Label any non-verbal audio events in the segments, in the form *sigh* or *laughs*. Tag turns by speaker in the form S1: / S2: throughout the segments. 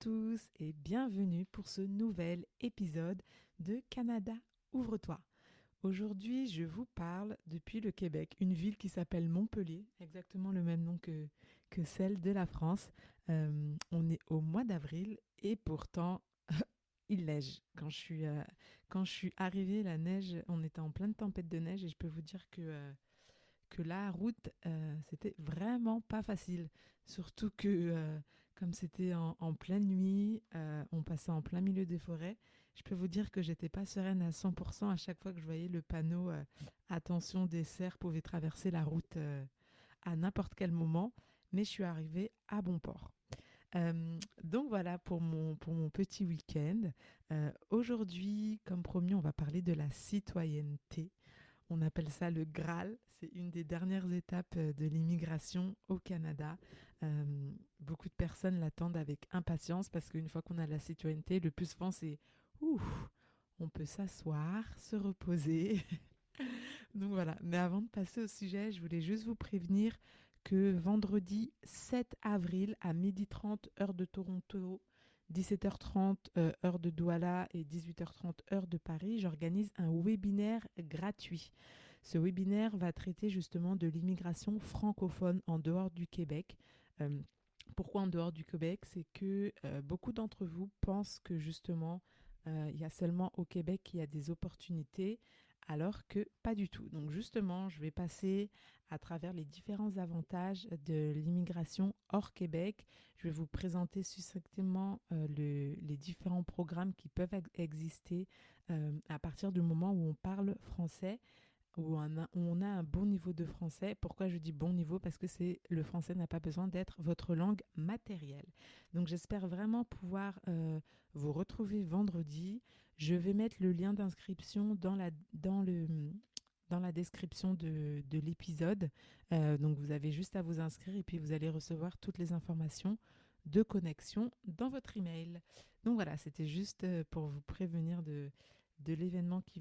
S1: Tous et bienvenue pour ce nouvel épisode de Canada Ouvre-toi. Aujourd'hui, je vous parle depuis le Québec, une ville qui s'appelle Montpellier, exactement le même nom que, que celle de la France. Euh, on est au mois d'avril et pourtant, *laughs* il neige. Quand je, suis, euh, quand je suis arrivée, la neige, on était en pleine tempête de neige et je peux vous dire que, euh, que la route, c'était vraiment pas facile. Surtout que comme c'était en, pleine nuit, euh, on passait en plein milieu des forêts. Je peux vous dire que j'étais pas sereine à 100% à chaque fois que je voyais le panneau euh, Attention, des cerfs pouvaient traverser la route euh, à n'importe quel moment, mais je suis arrivée à bon port. donc voilà pour mon, pour mon petit week-end. Aujourd'hui, comme promis, on va parler de la citoyenneté. On appelle ça le Graal. C'est une des dernières étapes de l'immigration au Canada. Euh, beaucoup de personnes l'attendent avec impatience parce qu'une fois qu'on a la citoyenneté, le plus souvent c'est ouf, on peut s'asseoir, se reposer. *laughs* Donc voilà. Mais avant de passer au sujet, je voulais juste vous prévenir que vendredi 7 avril à 12h30 heure de Toronto, 17h30 euh, heure de Douala et 18h30 heure de Paris, j'organise un webinaire gratuit. Ce webinaire va traiter justement de l'immigration francophone en dehors du Québec. Euh, pourquoi en dehors du Québec? C'est que euh, beaucoup d'entre vous pensent que justement, il y a seulement au Québec qu'il y a des opportunités, alors que pas du tout. Donc justement, je vais passer à travers les différents avantages de l'immigration hors Québec. Je vais vous présenter succinctement les différents programmes qui peuvent exister à partir du moment où on parle français où on, a, un bon niveau de français. Pourquoi je dis bon niveau? Parce que c'est le français n'a pas besoin d'être votre langue matérielle. Donc j'espère vraiment pouvoir euh, vous retrouver vendredi. Je vais mettre le lien d'inscription dans la, description de, de l'épisode. Euh, donc vous avez juste à vous inscrire et puis vous allez recevoir toutes les informations de connexion dans votre email. Donc voilà, c'était juste euh, pour vous prévenir de, l'événement qui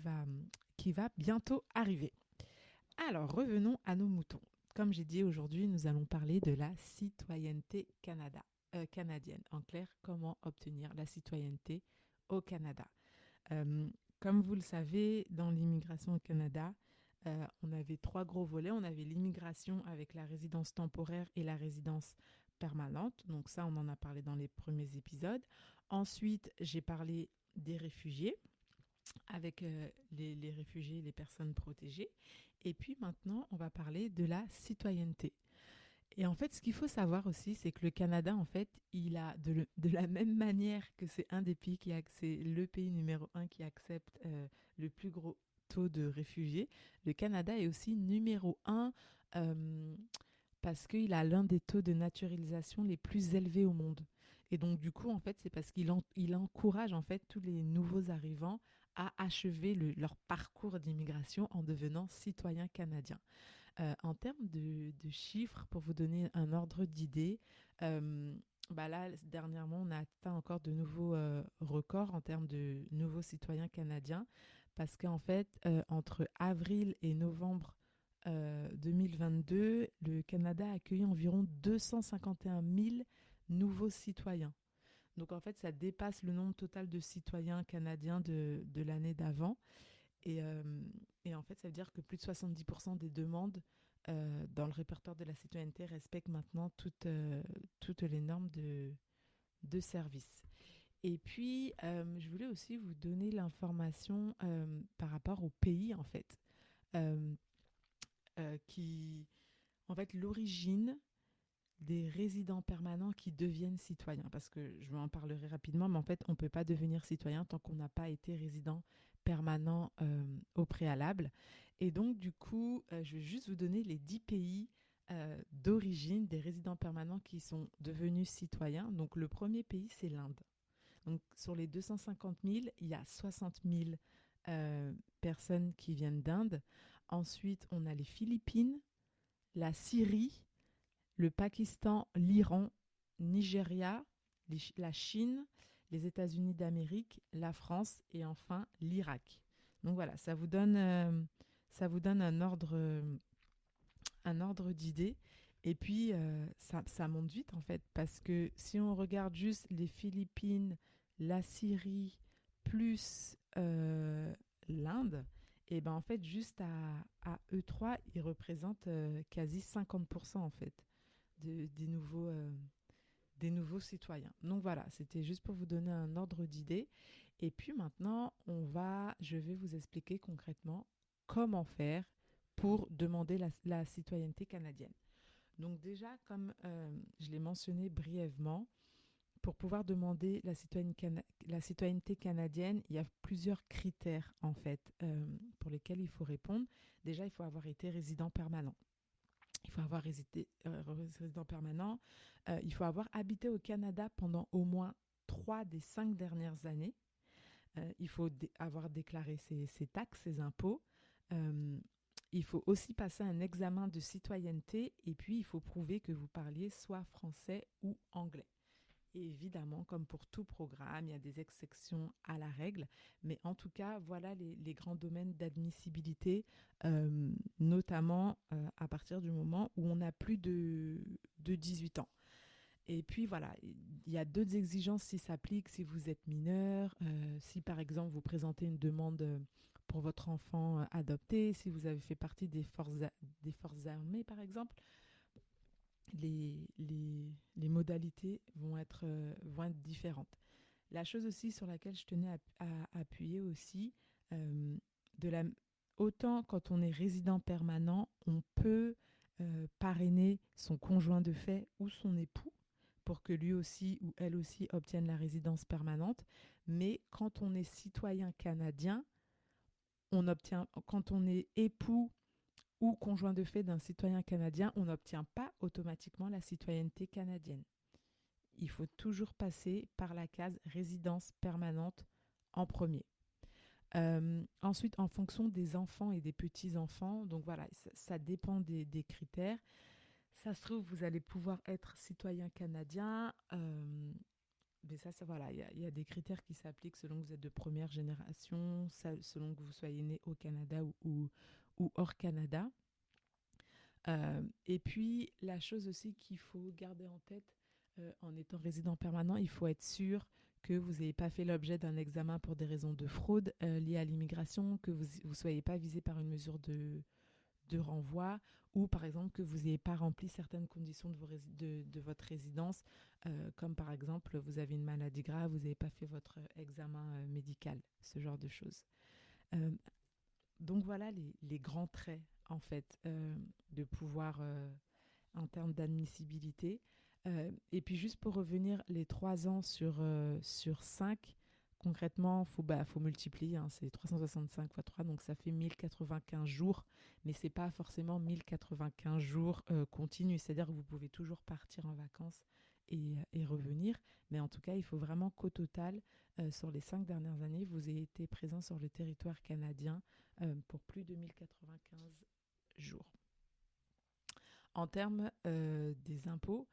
S1: va, bientôt arriver. Alors, revenons à nos moutons. Comme j'ai dit aujourd'hui, nous allons parler de la citoyenneté euh, canadienne. En clair, comment obtenir la citoyenneté au Canada? Euh, comme vous le savez, dans l'immigration au Canada, euh, on avait trois gros volets. On avait l'immigration avec la résidence temporaire et la résidence permanente. Donc ça, on en a parlé dans les premiers épisodes. Ensuite, j'ai parlé des réfugiés avec euh, les, réfugiés, les personnes protégées. Et puis maintenant, on va parler de la citoyenneté. Et en fait, ce qu'il faut savoir aussi, c'est que le Canada, en fait, il a de, la même manière que c'est un des pays qui c'est le pays numéro un qui accepte euh, le plus gros taux de réfugiés. Le Canada est aussi numéro un euh, parce qu'il a l'un des taux de naturalisation les plus élevés au monde. Et donc, du coup, en fait, c'est parce qu'il il encourage en fait tous les nouveaux arrivants à achever leur parcours d'immigration en devenant citoyen canadien. Euh, en termes de, chiffres, pour vous donner un ordre d'idée, euh, bah là, dernièrement, on a atteint encore de nouveaux euh, records en termes de nouveaux citoyens canadiens, parce qu'en fait, entre avril et novembre 2022, le Canada a accueilli environ 251 000 nouveaux citoyens. Donc en fait, ça dépasse le nombre total de citoyens canadiens de, de l'année d'avant. Et, euh, et, en fait, ça veut dire que plus de 70% des demandes euh, dans le répertoire de la citoyenneté respectent maintenant toutes, euh, toutes les normes de, de service. Et puis, je voulais aussi vous donner l'information par rapport au pays, en fait, qui, en fait, l'origine des résidents permanents qui deviennent citoyens. Parce que je vais en parlerai rapidement, mais en fait, on ne peut pas devenir citoyen tant qu'on n'a pas été résident permanent euh, au préalable. Et donc, du coup, euh, je vais juste vous donner les dix pays euh, d'origine des résidents permanents qui sont devenus citoyens. Donc le premier pays, c'est l'Inde. Donc sur les 250 000, il y a 60 000 euh, personnes qui viennent d'Inde. Ensuite, on a les Philippines, la Syrie, le Pakistan, l'Iran, Nigeria, la Chine, les États-Unis d'Amérique, la France et enfin l'Irak. Donc voilà, ça vous donne, euh, ça vous donne un ordre, un ordre d'idée. Et puis, euh, ça, ça, monte vite en fait, parce que si on regarde juste les Philippines, la Syrie, plus euh, l'Inde, et ben en fait, juste à, à E3, ils représentent quasi 50% en fait de, des nouveaux des nouveaux citoyens. Donc voilà, c'était juste pour vous donner un ordre d'idée. Et puis maintenant, on va, je vais vous expliquer concrètement comment faire pour demander la, citoyenneté canadienne. Donc déjà, comme euh, je l'ai mentionné brièvement, pour pouvoir demander la, citoyenneté canadienne, il y a plusieurs critères en fait euh, pour lesquels il faut répondre. Déjà, il faut avoir été résident permanent. Il faut avoir euh, résident permanent. Euh, il faut avoir habité au Canada pendant au moins trois des cinq dernières années. Euh, il faut avoir déclaré ses, taxes, ses impôts. il faut aussi passer un examen de citoyenneté et puis il faut prouver que vous parliez soit français ou anglais. Évidemment, comme pour tout programme, il y a des exceptions à la règle. Mais en tout cas, voilà les, grands domaines d'admissibilité, euh, notamment euh, à partir du moment où on a plus de, de 18 ans. Et puis voilà, il y a d'autres exigences qui s'appliquent si vous êtes mineur, euh, si par exemple vous présentez une demande pour votre enfant adopté, si vous avez fait partie des forces, des forces armées par exemple les, modalités vont être, euh, vont être différentes. La chose aussi sur laquelle je tenais à, appuyer aussi, euh, autant quand on est résident permanent, on peut euh, parrainer son conjoint de fait ou son époux pour que lui aussi ou elle aussi obtienne la résidence permanente. Mais quand on est citoyen canadien, on obtient, quand on est époux ou conjoint de fait d'un citoyen canadien, on n'obtient pas automatiquement la citoyenneté canadienne. Il faut toujours passer par la case résidence permanente en premier. Euh, ensuite, en fonction des enfants et des petits-enfants, donc voilà, ça, dépend des, critères. Ça se trouve, vous allez pouvoir être citoyen canadien. Euh, mais ça, ça voilà, il y, a des critères qui s'appliquent selon que vous êtes de première génération, selon que vous soyez né au Canada ou, ou hors Canada. Euh, et puis, la chose aussi qu'il faut garder en tête euh, en étant résident permanent, il faut être sûr que vous n'ayez pas fait l'objet d'un examen pour des raisons de fraude euh, liées à l'immigration, que vous ne soyez pas visé par une mesure de, de renvoi ou par exemple que vous n'ayez pas rempli certaines conditions de votre résidence, comme par exemple vous avez une maladie grave, vous n'avez pas fait votre examen médical, ce genre de choses donc voilà les, grands traits en fait euh, de pouvoir euh, en termes d'admissibilité. Euh, et puis juste pour revenir les trois ans sur, sur 5, concrètement, il faut, bah, faut multiplier, hein, c'est 365 fois 3, donc ça fait 1095 jours, mais ce n'est pas forcément 1095 jours continus, c'est-à-dire que vous pouvez toujours partir en vacances et, revenir, mais en tout cas, il faut vraiment qu'au total, sur les cinq dernières années, vous ayez été présent sur le territoire canadien euh, pour plus de 1095 jours. En termes euh, des impôts,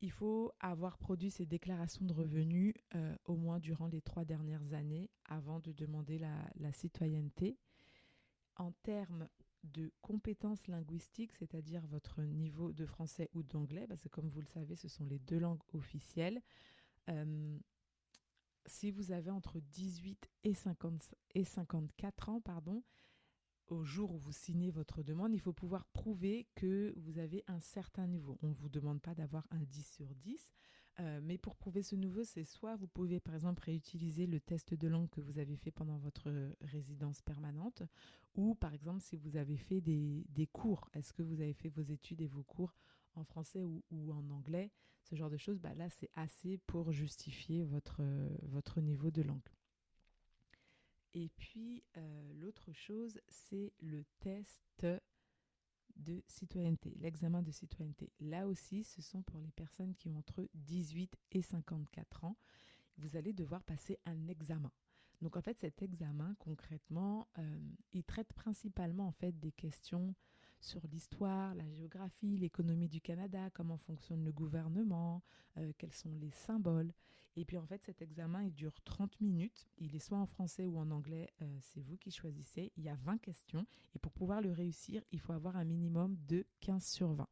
S1: il faut avoir produit ses déclarations de revenus euh, au moins durant les trois dernières années avant de demander la, citoyenneté. En termes de compétences linguistiques, c'est-à-dire votre niveau de français ou d'anglais, parce que comme vous le savez, ce sont les deux langues officielles si vous avez entre 18 et, 50, et 54 ans, pardon, au jour où vous signez votre demande, il faut pouvoir prouver que vous avez un certain niveau. On ne vous demande pas d'avoir un 10 sur 10, euh, mais pour prouver ce niveau, c'est soit vous pouvez par exemple réutiliser le test de langue que vous avez fait pendant votre résidence permanente, ou par exemple si vous avez fait des, des cours, est-ce que vous avez fait vos études et vos cours en français ou, en anglais, ce genre de choses, bah là, c'est assez pour justifier votre, niveau de langue. Et puis, euh, l'autre chose, c'est le test de citoyenneté, l'examen de citoyenneté. Là aussi, ce sont pour les personnes qui ont entre 18 et 54 ans. Vous allez devoir passer un examen. Donc en fait, cet examen, concrètement, euh, il traite principalement en fait des questions sur l'histoire, la géographie, l'économie du Canada, comment fonctionne le gouvernement, euh, quels sont les symboles. Et puis en fait, cet examen, il dure 30 minutes. Il est soit en français ou en anglais, euh, c'est vous qui choisissez. Il y a 20 questions. Et pour pouvoir le réussir, il faut avoir un minimum de 15 sur 20.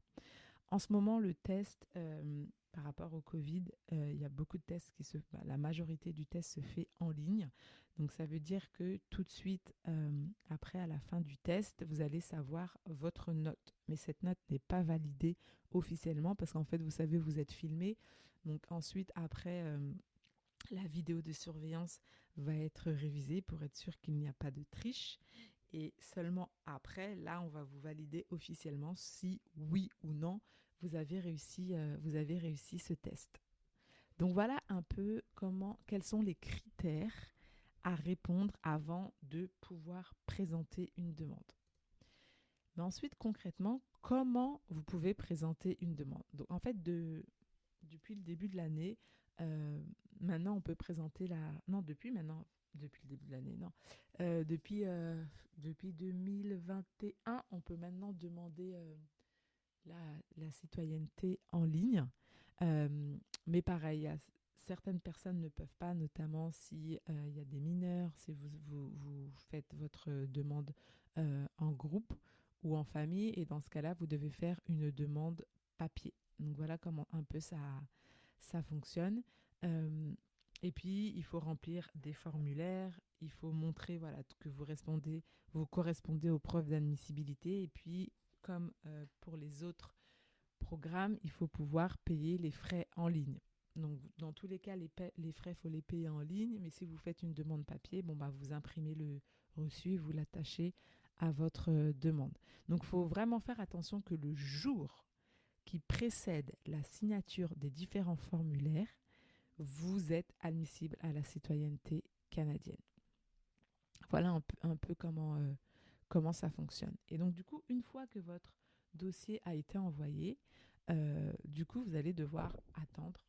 S1: En ce moment, le test, euh, par rapport au Covid, il y a beaucoup de tests qui se... Bah, la majorité du test se fait en ligne. Donc ça veut dire que tout de suite, après, à la fin du test, vous allez savoir votre note. Mais cette note n'est pas validée officiellement parce qu'en fait, vous savez, vous êtes filmé. Donc ensuite, après, la vidéo de surveillance va être révisée pour être sûr qu'il n'y a pas de triche. Et seulement après, là, on va vous valider officiellement si oui ou non vous avez réussi, vous avez réussi ce test. Donc voilà un peu comment, quels sont les critères à répondre avant de pouvoir présenter une demande. Mais ensuite, concrètement, comment vous pouvez présenter une demande? Donc, en fait, de, depuis le début de l'année, euh, maintenant, on peut présenter la... Non, depuis maintenant, depuis le début de l'année, non. Euh, depuis, euh, depuis 2021, on peut maintenant demander la, la, citoyenneté en ligne. mais pareil, certaines personnes ne peuvent pas, notamment si euh, il y a des mineurs, si vous, vous, faites votre demande euh, en groupe ou en famille, et dans ce cas-là, vous devez faire une demande papier. Donc voilà comment un peu ça, ça fonctionne. Euh, et puis, il faut remplir des formulaires, il faut montrer voilà, que vous, vous correspondez aux preuves d'admissibilité. Et puis, comme pour les autres programmes, il faut pouvoir payer les frais en ligne. Donc, dans tous les cas, les, les frais, il faut les payer en ligne. Mais si vous faites une demande papier, bon, bah, vous imprimez le reçu et vous l'attachez à votre euh, demande. Donc, il faut vraiment faire attention que le jour qui précède la signature des différents formulaires, vous êtes admissible à la citoyenneté canadienne. Voilà un peu, euh, comment ça fonctionne. Et donc, du coup, une fois que votre dossier a été envoyé, euh, du coup, vous allez devoir attendre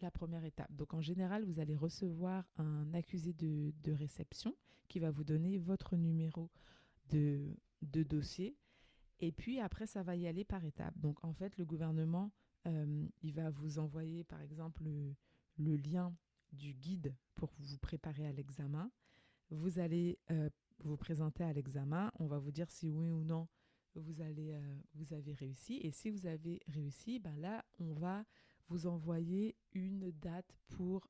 S1: la première étape. Donc en général, vous allez recevoir un accusé de, réception qui va vous donner votre numéro de, de, dossier. Et puis après, ça va y aller par étapes. Donc en fait, le gouvernement, euh, il va vous envoyer par exemple le, lien du guide pour vous préparer à l'examen. Vous allez euh, vous présenter à l'examen. On va vous dire si oui ou non vous, euh, vous avez réussi. Et si vous avez réussi, ben là, on va vous envoyer une date pour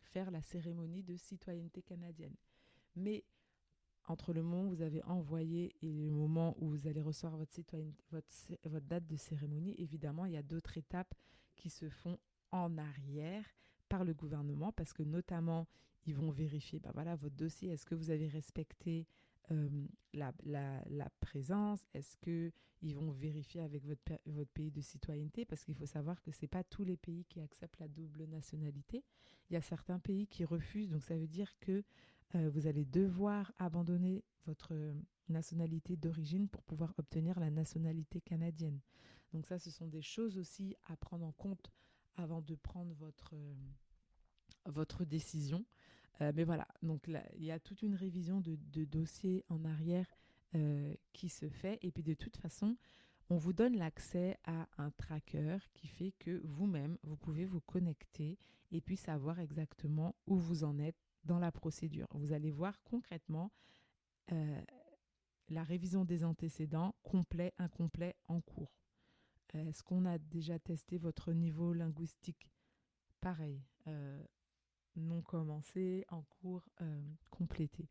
S1: faire la cérémonie de citoyenneté canadienne. Mais entre le moment où vous avez envoyé et le moment où vous allez recevoir votre, date de cérémonie, évidemment, il y a d'autres étapes qui se font en arrière par le gouvernement parce que notamment, ils vont vérifier, ben voilà, votre dossier, est-ce que vous avez respecté euh, la, la, présence? Est-ce qu'ils vont vérifier avec votre, votre pays de citoyenneté? Parce qu'il faut savoir que ce n'est pas tous les pays qui acceptent la double nationalité. Il y a certains pays qui refusent. Donc ça veut dire que euh, vous allez devoir abandonner votre nationalité d'origine pour pouvoir obtenir la nationalité canadienne. Donc ça, ce sont des choses aussi à prendre en compte avant de prendre votre, votre décision. Euh, mais voilà, donc il y a toute une révision de, dossiers en arrière euh, qui se fait. Et puis de toute façon, on vous donne l'accès à un tracker qui fait que vous-même, vous pouvez vous connecter et puis savoir exactement où vous en êtes dans la procédure. Vous allez voir concrètement euh, la révision des antécédents, complet, incomplet, en cours. Est-ce qu'on a déjà testé votre niveau linguistique? Pareil, non commencé, en cours euh, complété.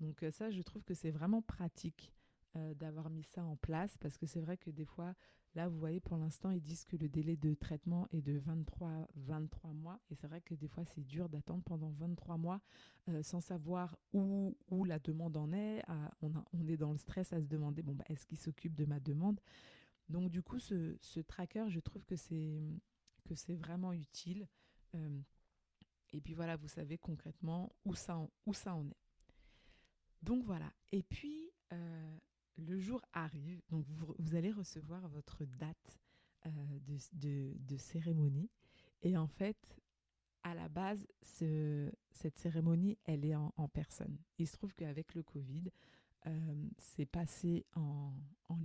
S1: Donc euh, ça, je trouve que c'est vraiment pratique euh, d'avoir mis ça en place parce que c'est vrai que des fois, là, vous voyez, pour l'instant, ils disent que le délai de traitement est de 23, 23 mois. Et c'est vrai que des fois, c'est dur d'attendre pendant 23 mois sans savoir où, la demande en est. on, on, est dans le stress à se demander, bon, bah, est-ce qu'il s'occupe de ma demande? Donc du coup, ce, ce, tracker, je trouve que c'est vraiment utile. Et puis voilà, vous savez concrètement où ça en, où ça en est. Donc voilà. Et puis, euh, le jour arrive, donc vous, allez recevoir votre date de, de, cérémonie. Et en fait, à la base, ce, cette cérémonie, elle est en, personne. Il se trouve qu'avec le Covid, c'est passé en,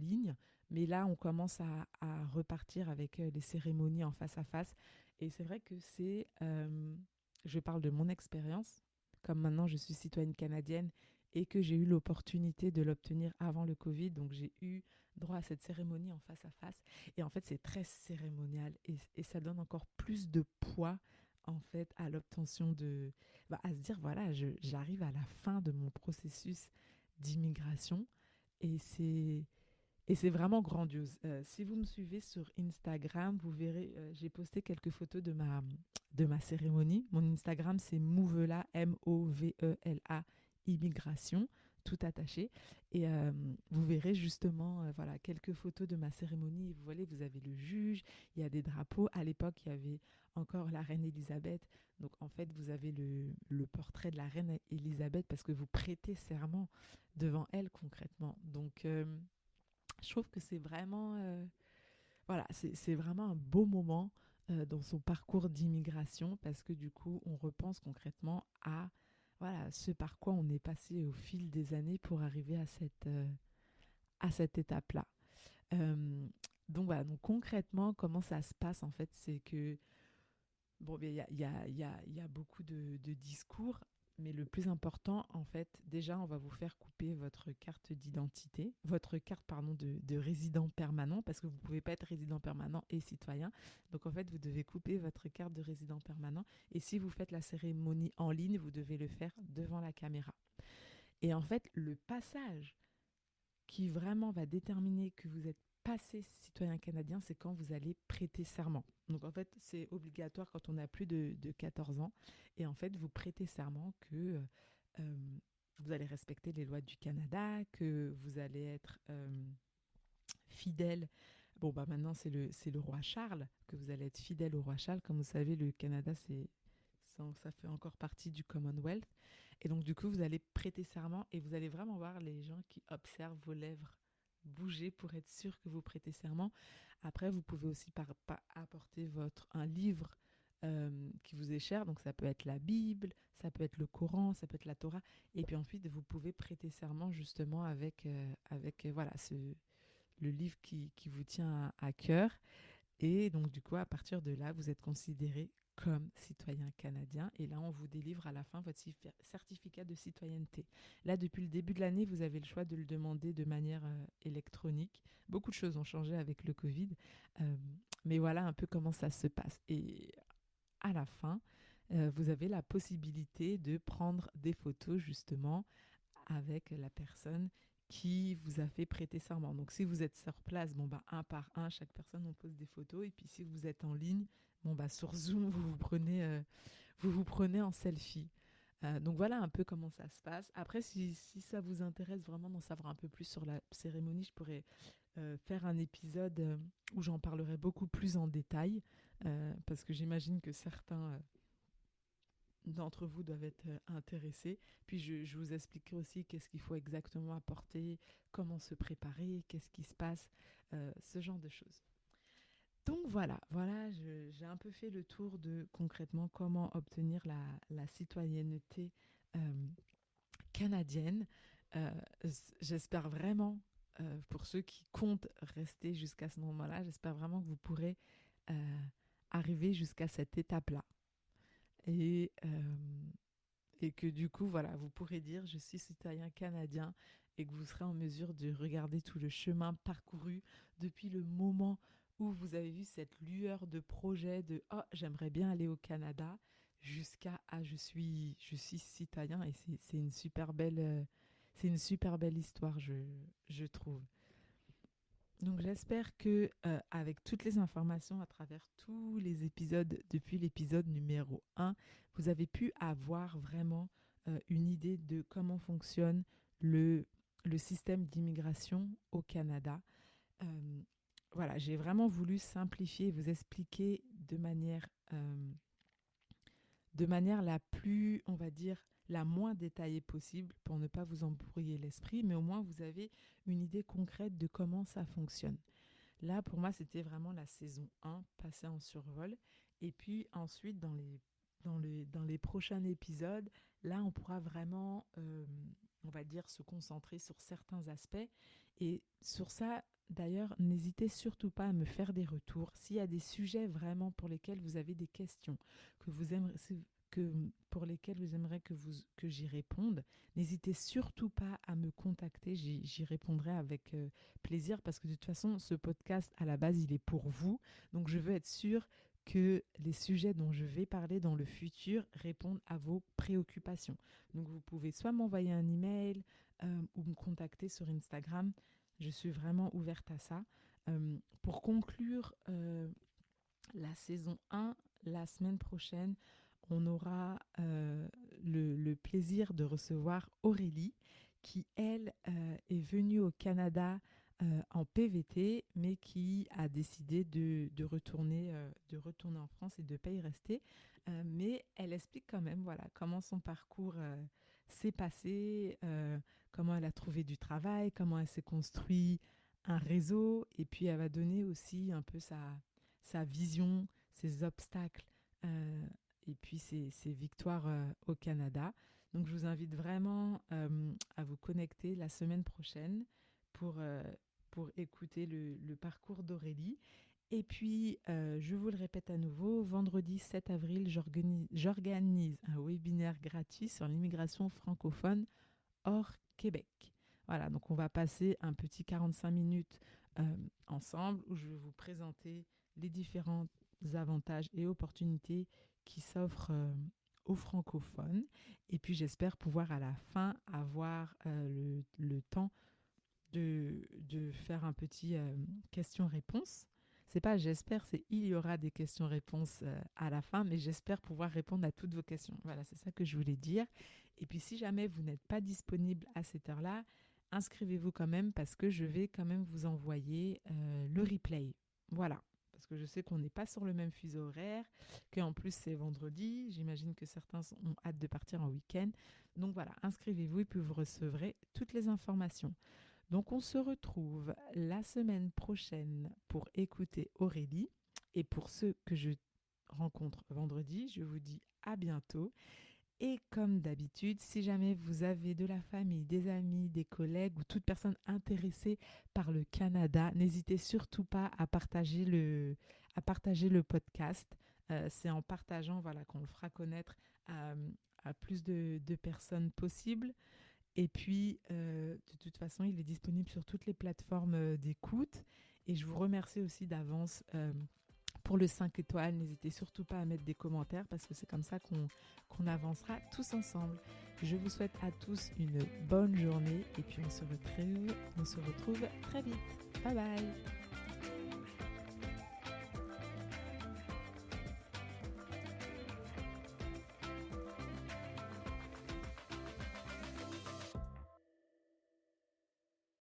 S1: ligne, mais là, on commence à, à repartir avec les cérémonies en face à face. Et c'est vrai que c'est, je parle de mon expérience, comme maintenant je suis citoyenne canadienne et que j'ai eu l'opportunité de l'obtenir avant le Covid. Donc j'ai eu droit à cette cérémonie en face à face. Et en fait, c'est très cérémonial et, ça donne encore plus de poids en fait à l'obtention de... Bah, à se dire, voilà, j'arrive à la fin de mon processus d'immigration et c'est... Et c'est vraiment grandiose. Euh, si vous me suivez sur Instagram, vous verrez, euh, j'ai posté quelques photos de ma, de ma cérémonie. Mon Instagram, c'est Mouvela, M-O-V-E-L-A, immigration, tout attaché. Et euh, vous verrez justement euh, voilà, quelques photos de ma cérémonie. Vous voyez, vous avez le juge, il y a des drapeaux. À l'époque, il y avait encore la reine Elisabeth. Donc en fait, vous avez le, portrait de la reine Elisabeth parce que vous prêtez serment devant elle concrètement. Donc euh, je trouve que c'est vraiment, voilà, c'est vraiment un beau moment dans son parcours d'immigration parce que du coup, on repense concrètement à voilà, ce par quoi on est passé au fil des années pour arriver à cette, euh, cette étape-là. Euh, donc voilà, donc concrètement, comment ça se passe en fait, c'est que, bon, il y a, y, a, y, a, beaucoup de, discours, mais le plus important, en fait, déjà, on va vous faire couper votre carte d'identité, votre carte, pardon, de, de, résident permanent, parce que vous ne pouvez pas être résident permanent et citoyen. Donc, en fait, vous devez couper votre carte de résident permanent. Et si vous faites la cérémonie en ligne, vous devez le faire devant la caméra. Et en fait, le passage qui vraiment va déterminer que vous êtes passé citoyen canadien, c'est quand vous allez prêter serment. Donc en fait, c'est obligatoire quand on a plus de, 14 ans. Et en fait, vous prêtez serment que euh, vous allez respecter les lois du Canada, que vous allez être euh, fidèle. Bon, bah maintenant, c'est le, le roi Charles, que vous allez être fidèle au roi Charles. Comme vous savez, le Canada, c'est, ça fait encore partie du Commonwealth. Et donc, du coup, vous allez prêter serment et vous allez vraiment voir les gens qui observent vos lèvres bouger pour être sûr que vous prêtez serment. Après, vous pouvez aussi apporter votre, un livre euh, qui vous est cher. Donc, ça peut être la Bible, ça peut être le Coran, ça peut être la Torah. Et puis ensuite, vous pouvez prêter serment justement avec, euh, avec euh, voilà, ce, le livre qui, qui vous tient à, à cœur. Et donc, du coup, à partir de là, vous êtes considéré comme citoyen canadien. Et là, on vous délivre à la fin votre certificat de citoyenneté. Là, depuis le début de l'année, vous avez le choix de le demander de manière euh, électronique. Beaucoup de choses ont changé avec le Covid. Euh, mais voilà un peu comment ça se passe. Et à la fin, euh, vous avez la possibilité de prendre des photos justement avec la personne qui vous a fait prêter serment. Donc si vous êtes sur place, bon bah un par un, chaque personne on pose des photos et puis si vous êtes en ligne, Bon, bah, sur Zoom, *laughs* vous vous prenez, euh, vous vous prenez en selfie. Euh, donc voilà un peu comment ça se passe. Après, si, si ça vous intéresse vraiment d'en savoir un peu plus sur la cérémonie, je pourrais euh, faire un épisode où j'en parlerai beaucoup plus en détail, parce que j'imagine que certains d'entre vous doivent être intéressés. Puis je, vous expliquerai aussi qu'est-ce qu'il faut exactement apporter, comment se préparer, qu'est-ce qui se passe, ce genre de choses. Donc voilà, voilà, j'ai un peu fait le tour de concrètement comment obtenir la, citoyenneté euh, canadienne. Euh, j'espère vraiment, euh, pour ceux qui comptent rester jusqu'à ce moment-là, j'espère vraiment que vous pourrez arriver jusqu'à cette étape-là. Et, que du coup, voilà, vous pourrez dire je suis citoyen canadien et que vous serez en mesure de regarder tout le chemin parcouru depuis le moment où vous avez vu cette lueur de projet de oh j'aimerais bien aller au Canada jusqu'à ah je suis je suis citoyen et c'est une super belle c'est une super belle histoire je, je trouve. Donc j'espère que euh, avec toutes les informations à travers tous les épisodes depuis l'épisode numéro 1, vous avez pu avoir vraiment euh, une idée de comment fonctionne le, le système d'immigration au Canada. Voilà, j'ai vraiment voulu simplifier, vous expliquer de manière, euh, de manière la plus, on va dire, la moins détaillée possible pour ne pas vous embrouiller l'esprit, mais au moins vous avez une idée concrète de comment ça fonctionne. Là, pour moi, c'était vraiment la saison 1, passée en survol. Et puis ensuite, dans les, dans les, dans les prochains épisodes, là, on pourra vraiment, euh, on va dire, se concentrer sur certains aspects. Et sur ça, d'ailleurs, n'hésitez surtout pas à me faire des retours. S'il y a des sujets vraiment pour lesquels vous avez des questions, que vous aimeriez, que, pour lesquels vous aimeriez que, que j'y réponde, n'hésitez surtout pas à me contacter. J'y, répondrai avec euh, plaisir parce que de toute façon, ce podcast, à la base, il est pour vous. Donc, je veux être sûre que les sujets dont je vais parler dans le futur répondent à vos préoccupations. Donc, vous pouvez soit m'envoyer un email euh, ou me contacter sur Instagram. Je suis vraiment ouverte à ça. Euh, pour conclure la saison 1, la semaine prochaine, on aura euh, le, plaisir de recevoir Aurélie, qui, elle, euh, est venue au Canada euh, en PVT, mais qui a décidé de, retourner, de retourner en France et de ne pas y rester. mais elle explique quand même voilà, comment son parcours s'est passé, comment elle a trouvé du travail, comment elle s'est construit un réseau, et puis elle va donner aussi un peu sa, sa vision, ses obstacles et puis ses, victoires euh, au Canada. Donc je vous invite vraiment euh, à vous connecter la semaine prochaine pour, euh, pour écouter le parcours d'Aurélie. Et puis, je vous le répète à nouveau, vendredi 7 avril, j'organise un webinaire gratuit sur l'immigration francophone hors Québec. Voilà, donc on va passer un petit 45 minutes ensemble où je vais vous présenter les différents avantages et opportunités qui s'offre euh, aux francophones. Et puis j'espère pouvoir à la fin avoir euh, le, temps de, faire un petit euh, question-réponse. C'est pas j'espère, c'est il y aura des questions-réponses à la fin, mais j'espère pouvoir répondre à toutes vos questions. Voilà, c'est ça que je voulais dire. Et puis si jamais vous n'êtes pas disponible à cette heure-là, inscrivez-vous quand même parce que je vais quand même vous envoyer le replay. Voilà parce que je sais qu'on n'est pas sur le même fuseau horaire, qu'en plus c'est vendredi. J'imagine que certains ont hâte de partir en week-end. Donc voilà, inscrivez-vous et puis vous recevrez toutes les informations. Donc on se retrouve la semaine prochaine pour écouter Aurélie. Et pour ceux que je rencontre vendredi, je vous dis à bientôt. Et comme d'habitude, si jamais vous avez de la famille, des amis, des collègues ou toute personne intéressée par le Canada, n'hésitez surtout pas à partager le, à partager le podcast. Euh, c'est en partageant voilà, qu'on le fera connaître à, plus de, personnes possibles. Et puis, euh, de toute façon, il est disponible sur toutes les plateformes euh, d'écoute. Et je vous remercie aussi d'avance pour le 5 étoiles. N'hésitez surtout pas à mettre des commentaires parce que c'est comme ça qu'on avancera tous ensemble. Je vous souhaite à tous une bonne journée et puis on se retrouve, très vite. Bye bye